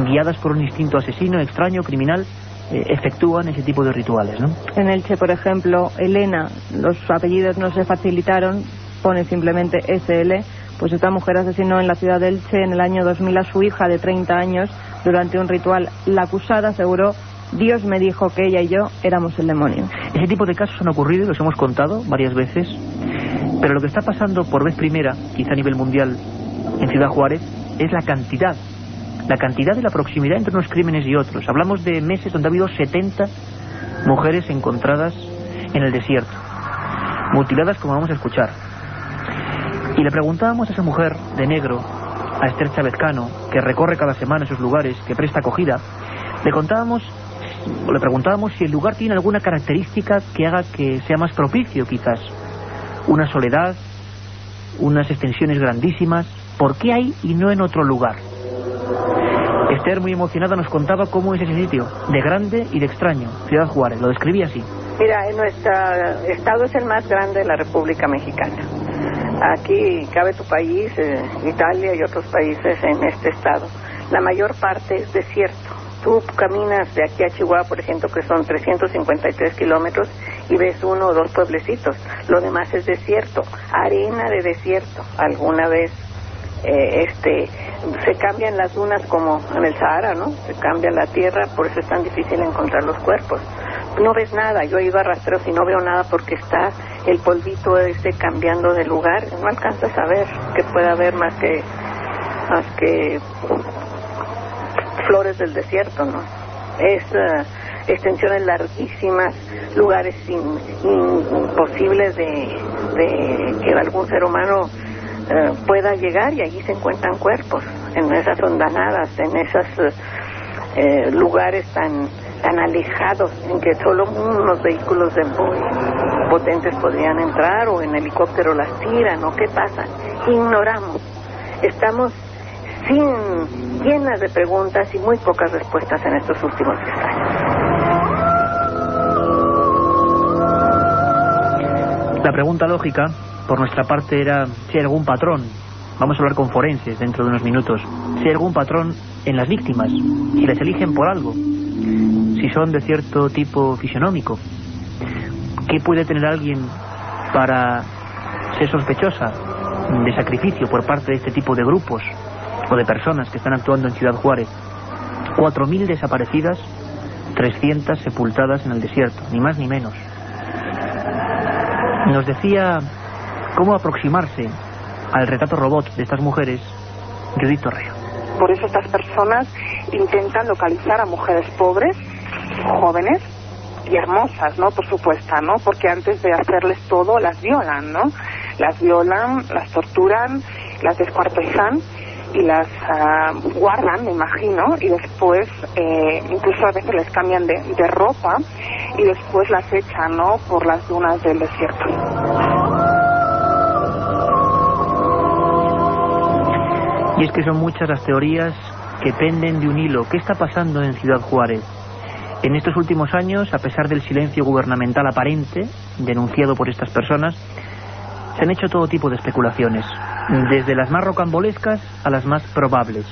guiadas por un instinto asesino, extraño, criminal, eh, efectúan ese tipo de rituales. En Elche, por ejemplo, Elena, los apellidos no se facilitaron, pone simplemente SL, pues esta mujer asesinó en la ciudad de Elche en el año 2000 a su hija de 30 años durante un ritual. La acusada aseguró Dios me dijo que ella y yo éramos el demonio. Ese tipo de casos han ocurrido y los hemos contado varias veces, pero lo que está pasando por vez primera, quizá a nivel mundial, en Ciudad Juárez, es la cantidad, la cantidad y la proximidad entre unos crímenes y otros. Hablamos de meses donde ha habido 70 mujeres encontradas en el desierto, mutiladas como vamos a escuchar. Y le preguntábamos a esa mujer de negro, a Esther Chávez Cano, que recorre cada semana esos lugares, que presta acogida, le contábamos le preguntábamos si el lugar tiene alguna característica que haga que sea más propicio, quizás. Una soledad, unas extensiones grandísimas. ¿Por qué hay y no en otro lugar? Esther, muy emocionada, nos contaba cómo es ese sitio, de grande y de extraño, Ciudad Juárez. Lo describía así. Mira, nuestro estado es el más grande de la República Mexicana. Aquí cabe tu país, eh, Italia y otros países en este estado. La mayor parte es desierto Tú caminas de aquí a Chihuahua, por ejemplo, que son 353 kilómetros, y ves uno o dos pueblecitos. Lo demás es desierto, arena de desierto. Alguna vez eh, este, se cambian las dunas como en el Sahara, ¿no? Se cambia la tierra, por eso es tan difícil encontrar los cuerpos. No ves nada, yo iba a rastreos y no veo nada porque está el polvito este cambiando de lugar. No alcanzas a ver que pueda haber más que, más que flores del desierto, ¿no? Es uh, extensiones larguísimas, lugares imposibles de, que algún ser humano eh, pueda llegar y allí se encuentran cuerpos, en esas hondanadas, en esos eh, lugares tan tan alejados en que solo unos vehículos de potentes podrían entrar o en helicóptero las tiran o qué pasa. Ignoramos. Estamos sin, llenas de preguntas y muy pocas respuestas en estos últimos años. La pregunta lógica, por nuestra parte, era si hay algún patrón. Vamos a hablar con forenses dentro de unos minutos. Si hay algún patrón en las víctimas, si les eligen por algo, si son de cierto tipo fisionómico. ¿Qué puede tener alguien para ser sospechosa de sacrificio por parte de este tipo de grupos o de personas que están actuando en Ciudad Juárez. 4.000 desaparecidas, 300 sepultadas en el desierto, ni más ni menos. Nos decía cómo aproximarse al retrato robot de estas mujeres Judith Torreo. Por eso estas personas intentan localizar a mujeres pobres, jóvenes y hermosas, ¿no? Por supuesto, ¿no? Porque antes de hacerles todo las violan, ¿no? Las violan, las torturan, las descuartizan y las ah, guardan, me imagino, y después eh, incluso a veces les cambian de, de, ropa y después las echan, ¿no?, por las dunas del desierto. Y es que son muchas las teorías que penden de un hilo. ¿Qué está pasando en Ciudad Juárez? En estos últimos años, a pesar del silencio gubernamental aparente, denunciado por estas personas, se han hecho todo tipo de especulaciones desde las más rocambolescas a las más probables.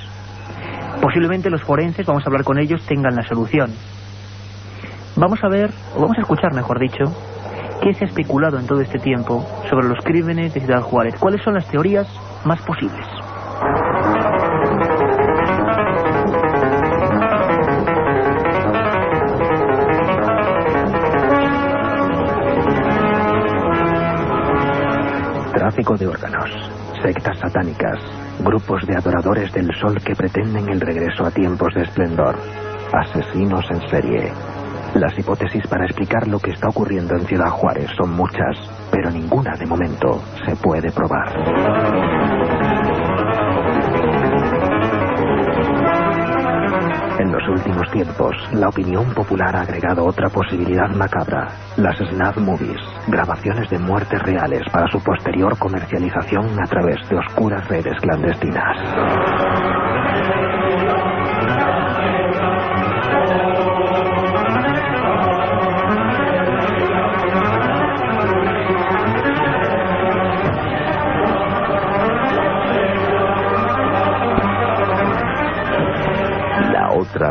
Posiblemente los forenses, vamos a hablar con ellos, tengan la solución. Vamos a ver, o vamos a escuchar, mejor dicho, qué se ha especulado en todo este tiempo sobre los crímenes de Ciudad Juárez. ¿Cuáles son las teorías más posibles? Tráfico de órganos sectas satánicas, grupos de adoradores del sol que pretenden el regreso a tiempos de esplendor, asesinos en serie. Las hipótesis para explicar lo que está ocurriendo en Ciudad Juárez son muchas, pero ninguna de momento se puede probar. En los últimos tiempos, la opinión popular ha agregado otra posibilidad macabra, las snap movies, grabaciones de muertes reales para su posterior comercialización a través de oscuras redes clandestinas.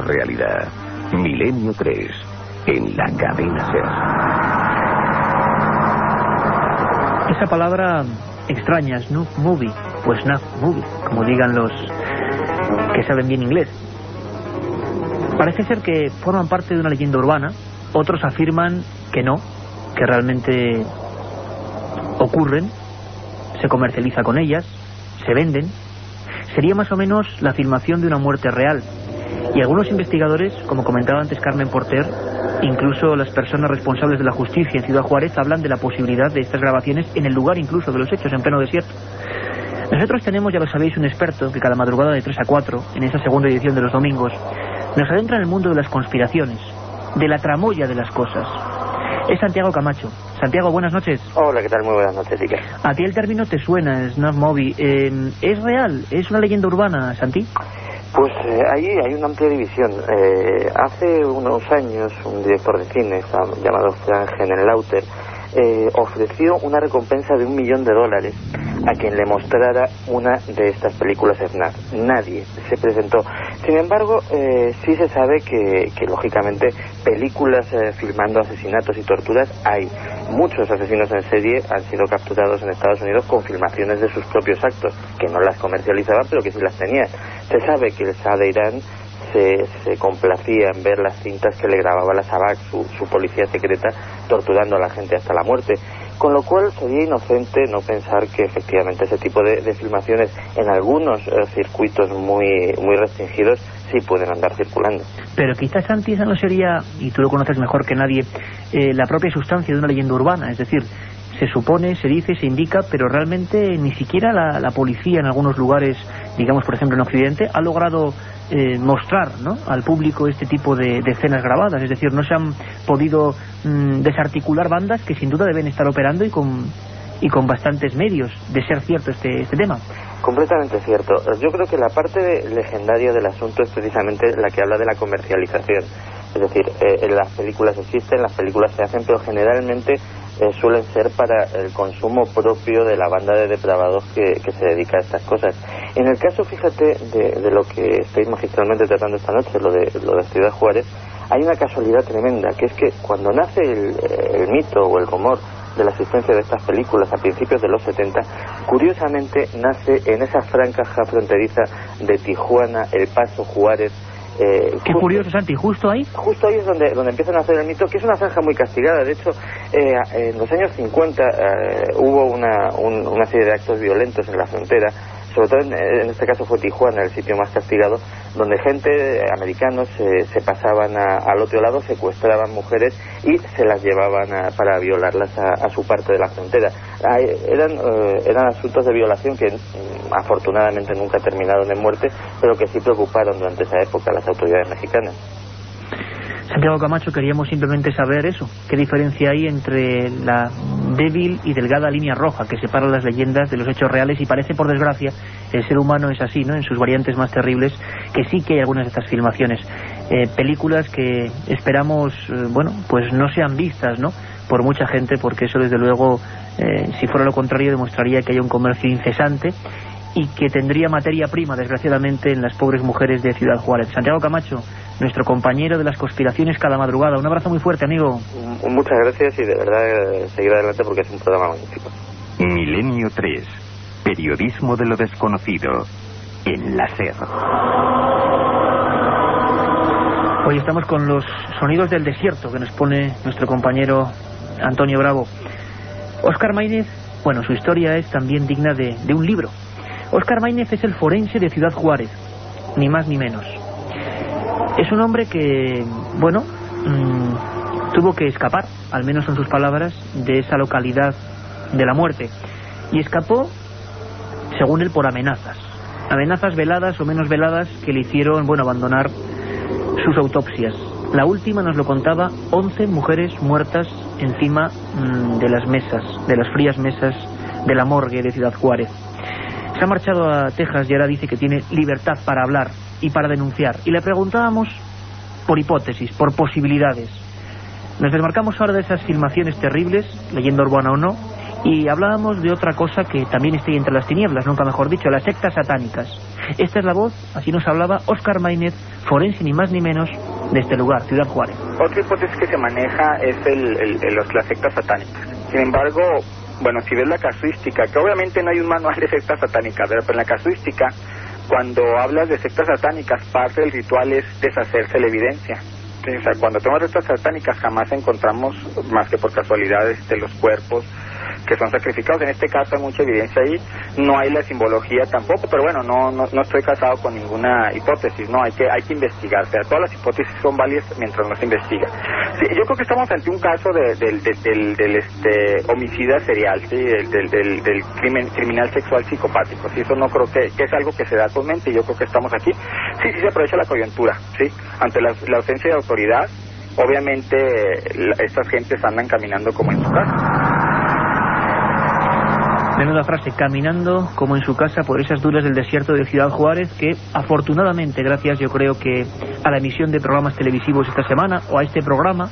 Realidad. Milenio 3. En la cadena Ser. Esa palabra extraña, Snuff Movie, o Snuff Movie, como digan los que saben bien inglés. Parece ser que forman parte de una leyenda urbana, otros afirman que no, que realmente ocurren, se comercializa con ellas, se venden. Sería más o menos la filmación de una muerte real. Y algunos investigadores, como comentaba antes Carmen Porter, incluso las personas responsables de la justicia en Ciudad Juárez hablan de la posibilidad de estas grabaciones en el lugar incluso de los hechos, en pleno desierto. Nosotros tenemos, ya lo sabéis, un experto que cada madrugada de 3 a 4, en esa segunda edición de los domingos, nos adentra en el mundo de las conspiraciones, de la tramoya de las cosas. Es Santiago Camacho. Santiago, buenas noches. Hola, ¿qué tal? Muy buenas noches, Iker. A ti el término te suena, Snap Movie. Eh, ¿Es real? ¿Es una leyenda urbana, Santi? Pues eh, ahí hay una amplia división. Eh, hace unos años, un director de cine llamado Frank Lauter eh, ofreció una recompensa de un millón de dólares a quien le mostrara una de estas películas FNAF. Nadie se presentó. Sin embargo, eh, sí se sabe que, que lógicamente, películas eh, filmando asesinatos y torturas hay. Muchos asesinos en serie han sido capturados en Estados Unidos con filmaciones de sus propios actos, que no las comercializaban, pero que sí las tenían. Se sabe que el Shah de Irán se, se, complacía en ver las cintas que le grababa la SABAC, su, su, policía secreta, torturando a la gente hasta la muerte. Con lo cual sería inocente no pensar que efectivamente ese tipo de, filmaciones en algunos eh, circuitos muy, muy restringidos sí pueden andar circulando. Pero quizás Santi esa no sería, y tú lo conoces mejor que nadie, eh, la propia sustancia de una leyenda urbana, es decir, se supone, se dice, se indica, pero realmente ni siquiera la, la policía en algunos lugares, digamos por ejemplo en Occidente, ha logrado eh, mostrar ¿no? al público este tipo de, escenas grabadas. Es decir, no se han podido mmm, desarticular bandas que sin duda deben estar operando y con, y con bastantes medios, de ser cierto este, este tema. Completamente cierto. Yo creo que la parte legendaria del asunto es precisamente la que habla de la comercialización. Es decir, eh, las películas existen, las películas se hacen, pero generalmente eh, suelen ser para el consumo propio de la banda de depravados que, se dedica a estas cosas. En el caso, fíjate, de, de, lo que estoy magistralmente tratando esta noche, lo de, lo de Ciudad Juárez, hay una casualidad tremenda, que es que cuando nace el, el mito o el rumor de la existencia de estas películas a principios de los 70, curiosamente nace en esa franja fronteriza de Tijuana, El Paso, Juárez, eh, Qué justo, curioso, Santi, justo ahí. Justo ahí es donde, donde empiezan a hacer el mito, que es una franja muy castigada. De hecho, eh, en los años 50 eh, hubo una, un, una serie de actos violentos en la frontera, sobre todo en, en, este caso fue Tijuana, el sitio más castigado, donde gente, americanos, se pasaban a, al otro lado, secuestraban mujeres y se las llevaban a, para violarlas a, a, su parte de la frontera. eran, eran asuntos de violación que mm, afortunadamente nunca terminaron en muerte, pero que sí preocuparon durante esa época las autoridades mexicanas. Santiago Camacho, queríamos simplemente saber eso. ¿Qué diferencia hay entre la débil y delgada línea roja que separa las leyendas de los hechos reales? Y parece, por desgracia, el ser humano es así, ¿no? En sus variantes más terribles, que sí que hay algunas de estas filmaciones. Eh, películas que esperamos, eh, bueno, pues no sean vistas, ¿no? Por mucha gente, porque eso, desde luego, eh, si fuera lo contrario, demostraría que hay un comercio incesante y que tendría materia prima, desgraciadamente, en las pobres mujeres de Ciudad Juárez. Santiago Camacho, nuestro compañero de las conspiraciones cada madrugada. Un abrazo muy fuerte, amigo. Muchas gracias y de verdad seguir adelante porque es un programa magnífico. Milenio 3. Periodismo de lo desconocido. En la SER. Hoy estamos con los sonidos del desierto que nos pone nuestro compañero Antonio Bravo. Oscar Maínez, bueno, su historia es también digna de, de un libro. Oscar Maínez es el forense de Ciudad Juárez, ni más ni menos. Es un hombre que, bueno, mmm, tuvo que escapar, al menos en sus palabras, de esa localidad de la muerte. Y escapó, según él, por amenazas. Amenazas veladas o menos veladas que le hicieron, bueno, abandonar sus autopsias. La última nos lo contaba 11 mujeres muertas encima mm, de las mesas, de las frías mesas de la morgue de Ciudad Juárez. Se ha marchado a Texas y ahora dice que tiene libertad para hablar y para denunciar. Y le preguntábamos por hipótesis, por posibilidades. Nos desmarcamos ahora de esas filmaciones terribles, leyenda urbana o no, y hablábamos de otra cosa que también está entre las tinieblas, nunca mejor dicho, las sectas satánicas. Esta es la voz, así nos hablaba Oscar Maínez, forense ni más ni menos de este lugar, Ciudad Juárez. Otra hipótesis que se maneja es el, el, las sectas satánicas. Sin embargo, bueno, si ves la casuística, que obviamente no hay un manual de sectas satánicas, pero en la casuística, cuando hablas de sectas satánicas, parte del ritual es deshacerse la evidencia. O sea, cuando tenemos sectas satánicas jamás encontramos, más que por casualidades, de los cuerpos que son sacrificados. En este caso hay mucha evidencia ahí, no hay la simbología tampoco, pero bueno, no, no, no estoy casado con ninguna hipótesis, no, hay que, hay que investigar. O sea, todas las hipótesis son válidas mientras no se investiga. yo creo que estamos ante un caso de, del, del, del, este, homicida serial, ¿sí? del, del, crimen, criminal sexual psicopático. ¿sí? Eso no creo que, es algo que se da actualmente y yo creo que estamos aquí. Sí, sí se aprovecha la coyuntura, ¿sí? Ante la, la ausencia de autoridad, obviamente estas gentes andan caminando como en su. Menuda frase, caminando como en su casa por esas duras del desierto de Ciudad Juárez, que afortunadamente, gracias yo creo que a la emisión de programas televisivos esta semana, o a este programa,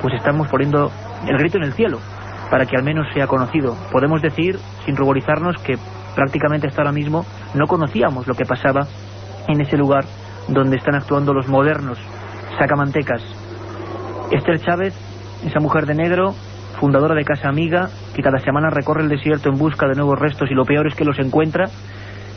pues estamos poniendo el grito en el cielo, para que al menos sea conocido. Podemos decir, sin ruborizarnos, que prácticamente hasta ahora mismo no conocíamos lo que pasaba en ese lugar donde están actuando los modernos sacamantecas. Esther Chávez, esa mujer de negro, fundadora de Casa Amiga, que cada semana recorre el desierto en busca de nuevos restos y lo peor es que los encuentra,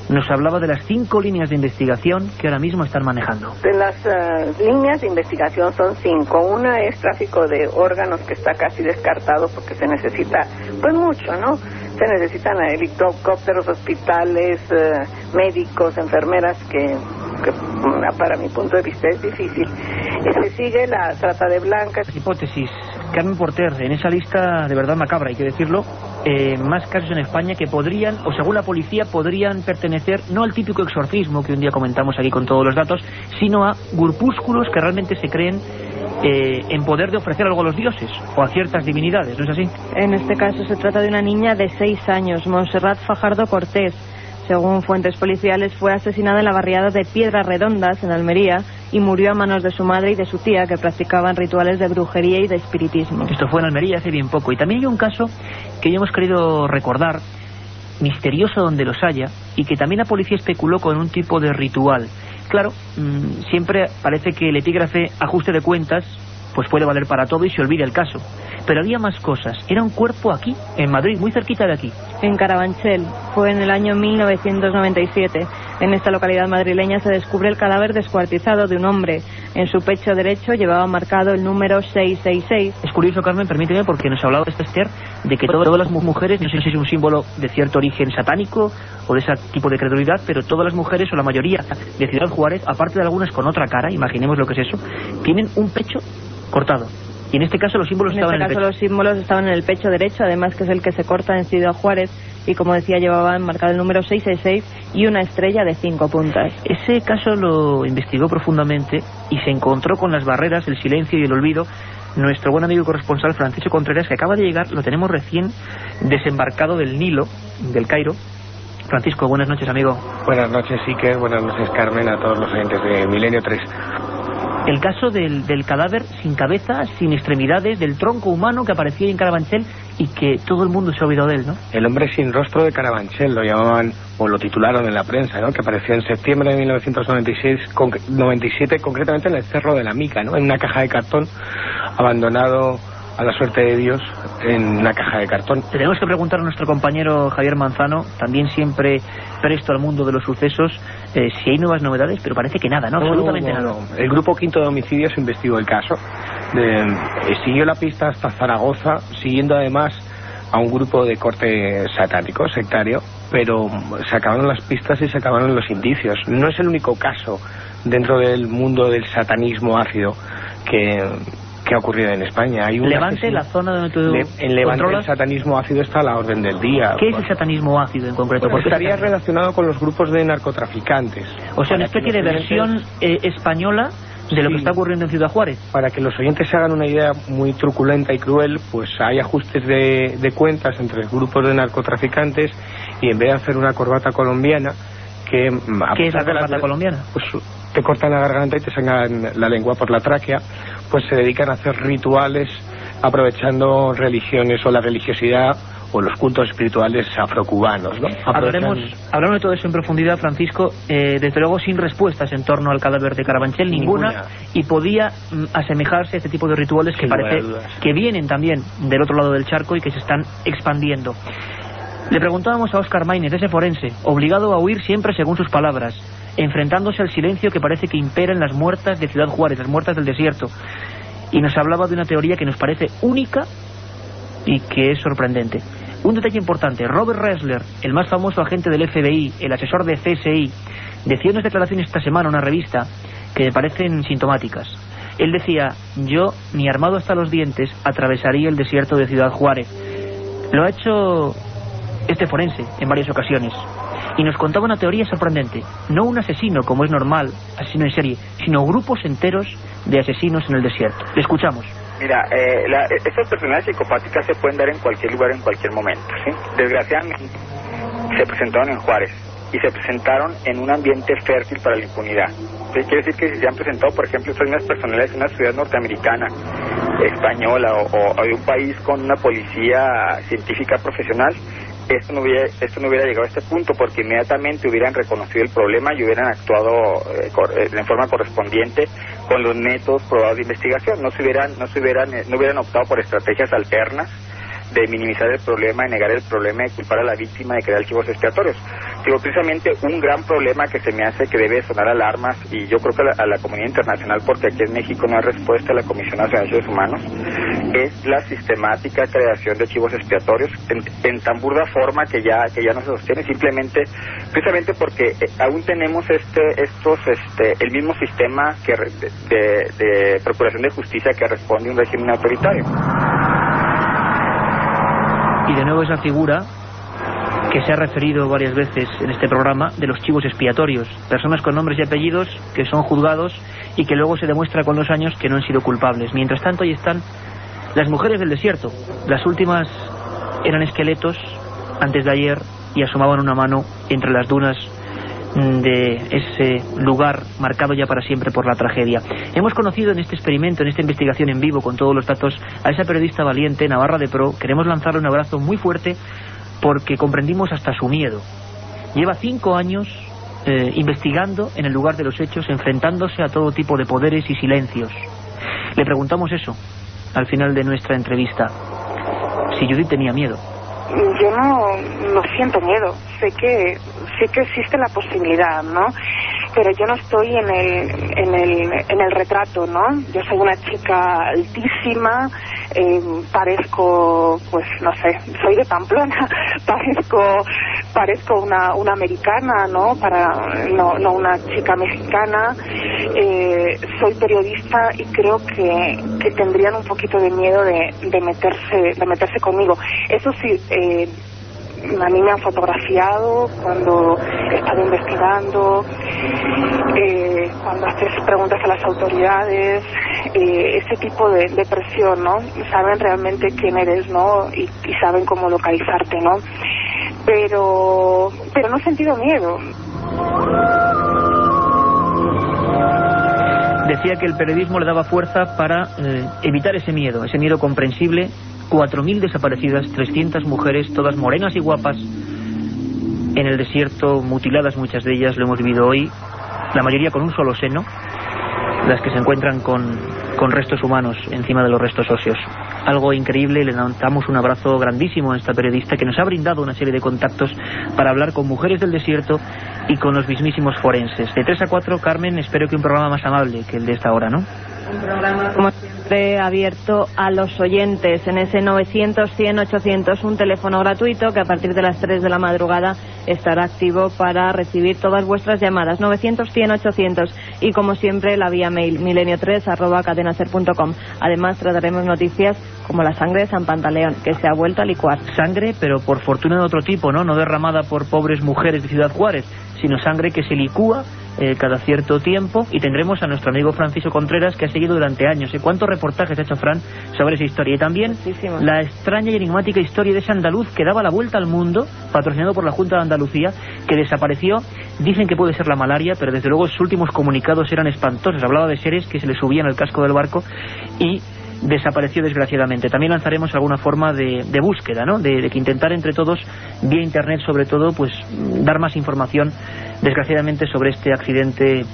nos hablaba de las cinco líneas de investigación que ahora mismo están manejando. De las eh, líneas de investigación son cinco. Una es tráfico de órganos que está casi descartado porque se necesita, pues mucho, ¿no? Se necesitan helicópteros, hospitales, eh, médicos, enfermeras que, que, para mi punto de vista es difícil. Y se sigue la trata de blancas. Hipótesis Carmen Porter, en esa lista de verdad macabra, hay que decirlo, eh, más casos en España que podrían, o según la policía, podrían pertenecer no al típico exorcismo que un día comentamos aquí con todos los datos, sino a grupúsculos que realmente se creen eh, en poder de ofrecer algo a los dioses o a ciertas divinidades, ¿no es así? En este caso se trata de una niña de seis años, Montserrat Fajardo Cortés. Según fuentes policiales, fue asesinada en la barriada de Piedras Redondas, en Almería, y murió a manos de su madre y de su tía, que practicaban rituales de brujería y de espiritismo. Esto fue en Almería hace bien poco. Y también hay un caso que ya hemos querido recordar, misterioso donde los haya, y que también la policía especuló con un tipo de ritual. Claro, mm, siempre parece que el epígrafe ajuste de cuentas pues puede valer para todo y se olvida el caso. Pero había más cosas. Era un cuerpo aquí, en Madrid, muy cerquita de aquí. En Carabanchel. Fue en el año 1997. En esta localidad madrileña se descubre el cadáver descuartizado de un hombre. En su pecho derecho llevaba marcado el número 666. Es curioso, Carmen, permíteme, porque nos ha hablado esta Esther de que todas las mujeres, no sé si es un símbolo de cierto origen satánico o de ese tipo de credulidad, pero todas las mujeres, o la mayoría de Ciudad Juárez, aparte de algunas con otra cara, imaginemos lo que es eso, tienen un pecho cortado. Y en este caso los símbolos estaban este en el pecho. los símbolos estaban en el pecho derecho, además que es el que se corta en Ciudad Juárez y como decía llevaban marcado el número 666 y una estrella de cinco puntas. Ese caso lo investigó profundamente y se encontró con las barreras, el silencio y el olvido nuestro buen amigo corresponsal Francisco Contreras que acaba de llegar, lo tenemos recién desembarcado del Nilo, del Cairo, Francisco, buenas noches, amigo. Buenas noches, Iker. Buenas noches, Carmen, a todos los oyentes de Milenio 3. El caso del, del, cadáver sin cabeza, sin extremidades, del tronco humano que aparecía en Carabanchel y que todo el mundo se ha olvidado de él, ¿no? El hombre sin rostro de Carabanchel, lo llamaban o lo titularon en la prensa, ¿no? Que apareció en septiembre de 1996, con, 97, concretamente en el Cerro de la Mica, ¿no? En una caja de cartón abandonado a la suerte de Dios en una caja de cartón. Tenemos que preguntar a nuestro compañero Javier Manzano, también siempre presto al mundo de los sucesos, eh, si hay nuevas novedades, pero parece que nada, ¿no? Absolutamente nada. El Grupo Quinto de Homicidios investigó el caso, eh, siguió la pista hasta Zaragoza, siguiendo además a un grupo de corte satánico, sectario, pero se acabaron las pistas y se acabaron los indicios. No es el único caso dentro del mundo del satanismo ácido que que ha ocurrido en España. Hay un Levante, la zona donde tú En Levante el satanismo ácido está a la orden del día. ¿Qué es el satanismo ácido en concreto? Porque estaría relacionado con los grupos de narcotraficantes. O sea, una especie de versión eh, española de lo que está ocurriendo en Ciudad Juárez. Para que los oyentes se hagan una idea muy truculenta y cruel, pues hay ajustes de, de cuentas entre grupos de narcotraficantes y en vez de hacer una corbata colombiana, que... ¿Qué es la corbata colombiana? Pues te cortan la garganta y te sacan la lengua por la tráquea, pues se dedican a hacer rituales aprovechando religiones o la religiosidad o los cultos espirituales afrocubanos, ¿no? Hablaremos, hablaremos de todo eso en profundidad, Francisco, eh, desde luego sin respuestas en torno al cadáver de Carabanchel, ninguna, Ninguna. y podía mm, asemejarse a este tipo de rituales que Sin parece que vienen también del otro lado del charco y que se están expandiendo. Le preguntábamos a Oscar Maínez, ese forense, obligado a huir siempre según sus palabras, enfrentándose al silencio que parece que impera en las muertas de Ciudad Juárez, las muertas del desierto. Y nos hablaba de una teoría que nos parece única y que es sorprendente. Un detalle importante, Robert Ressler, el más famoso agente del FBI, el asesor de CSI, decía unas declaraciones esta semana en una revista que me parecen sintomáticas. Él decía, yo, ni armado hasta los dientes, atravesaría el desierto de Ciudad Juárez. Lo ha hecho este forense en varias ocasiones. Y nos contaba una teoría sorprendente. No un asesino, como es normal, asesino en serie, sino grupos enteros de asesinos en el desierto. Le escuchamos. Mira, eh, la- estas personalidades psicopáticas se pueden dar en cualquier lugar, en cualquier momento. ¿sí? Desgraciadamente, se presentaron en Juárez y se presentaron en un ambiente fértil para la impunidad. ¿Sí? Quiere decir que si se han presentado, por ejemplo, estas mismas personalidades en una ciudad norteamericana, española o, o de un país con una policía científica profesional, esto no, hubiera, esto no hubiera llegado a este punto porque inmediatamente hubieran reconocido el problema y hubieran actuado eh, cor- eh, en forma correspondiente con los métodos probados de investigación. No se hubieran, no se hubieran, eh, no hubieran optado por estrategias alternas de minimizar el problema, de negar el problema, de culpar a la víctima, de crear archivos expiatorios. Digo, precisamente un gran problema que se me hace que debe sonar alarmas, y yo creo que a la, a la comunidad internacional, porque aquí en México no hay respuesta a la Comisión Nacional de Derechos Humanos, es la sistemática creación de archivos expiatorios en, en tan burda forma que ya que ya no se sostiene, simplemente, precisamente porque eh, aún tenemos este estos este el mismo sistema que de- de procuración de justicia que responde a un régimen autoritario. Y de nuevo esa figura que se ha referido varias veces en este programa de los chivos expiatorios, personas con nombres y apellidos que son juzgados y que luego se demuestra con los años que no han sido culpables. Mientras tanto, ahí están las mujeres del desierto. Las últimas eran esqueletos antes de ayer y asomaban una mano entre las dunas de ese lugar marcado ya para siempre por la tragedia. Hemos conocido en este experimento, en esta investigación en vivo con todos los datos, a esa periodista valiente, Navarra de Pro. Queremos lanzarle un abrazo muy fuerte porque comprendimos hasta su miedo. Lleva cinco años eh, investigando en el lugar de los hechos, enfrentándose a todo tipo de poderes y silencios. Le preguntamos eso al final de nuestra entrevista. Si Judith tenía miedo. Yo no, no siento miedo. Sé que, sé que existe la posibilidad, ¿no? Pero yo no estoy en el, en el, en el retrato, ¿no? Yo soy una chica altísima, eh, parezco, pues no sé, soy de Pamplona, parezco, parezco una, una americana, ¿no? Para, no, no una chica mexicana. Eh, soy periodista y creo que, que tendrían un poquito de miedo de, de meterse, de meterse conmigo. Eso sí, eh, a mí me han fotografiado cuando he estado investigando, eh, cuando haces preguntas a las autoridades, eh, ese tipo de, de presión, ¿no? Saben realmente quién eres, ¿no? Y, y saben cómo localizarte, ¿no? Pero, pero no he sentido miedo. Decía que el periodismo le daba fuerza para eh, evitar ese miedo, ese miedo comprensible. 4.000 desaparecidas, 300 mujeres, todas morenas y guapas, en el desierto, mutiladas muchas de ellas, lo hemos vivido hoy, la mayoría con un solo seno, las que se encuentran con, con restos humanos encima de los restos óseos. Algo increíble, le damos un abrazo grandísimo a esta periodista que nos ha brindado una serie de contactos para hablar con mujeres del desierto y con los mismísimos forenses. De 3 a 4, Carmen, espero que un programa más amable que el de esta hora, ¿no? Como siempre, abierto a los oyentes en ese 900-100-800, un teléfono gratuito que a partir de las 3 de la madrugada estará activo para recibir todas vuestras llamadas. 900-100-800 y, como siempre, la vía mail milenio3 arroba cadenaser.com. Además, trataremos noticias como la sangre de San Pantaleón, que se ha vuelto a licuar. Sangre, pero por fortuna de otro tipo, ¿no? No derramada por pobres mujeres de Ciudad Juárez, sino sangre que se licúa eh, cada cierto tiempo y tendremos a nuestro amigo Francisco Contreras que ha seguido durante años. ¿eh? ¿Cuántos reportajes ha hecho Fran sobre esa historia? Y también la extraña y enigmática historia de ese andaluz que daba la vuelta al mundo, patrocinado por la Junta de Andalucía, que desapareció. Dicen que puede ser la malaria, pero desde luego sus últimos comunicados eran espantosos. Hablaba de seres que se le subían al casco del barco y desapareció desgraciadamente. También lanzaremos alguna forma de, búsqueda, ¿no? De, de, que intentar entre todos, vía Internet sobre todo, pues dar más información, desgraciadamente, sobre este accidente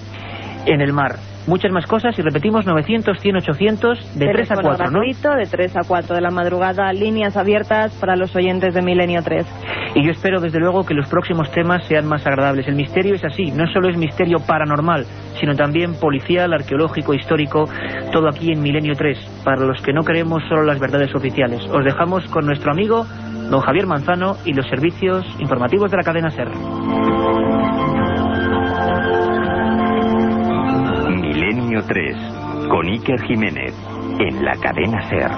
en el mar muchas más cosas y repetimos 900, 100, 800 de 3 a 4, ¿no? de 3 a 4 de la madrugada, líneas abiertas para los oyentes de Milenio 3. Y yo espero desde luego que los próximos temas sean más agradables. El misterio es así, no solo es misterio paranormal, sino también policial, arqueológico, histórico, todo aquí en Milenio 3, para los que no creemos solo las verdades oficiales. Os dejamos con nuestro amigo don Javier Manzano y los servicios informativos de la cadena SER. Milenio 3, con Iker Jiménez, en la cadena SER.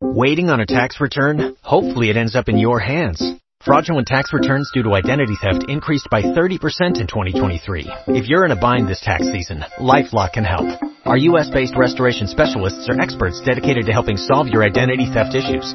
Waiting on a tax return? Hopefully it ends up in your hands. Fraudulent tax returns due to identity theft increased by 30% in 2023. If you're in a bind this tax season, LifeLock can help. Our US-based restoration specialists are experts dedicated to helping solve your identity theft issues.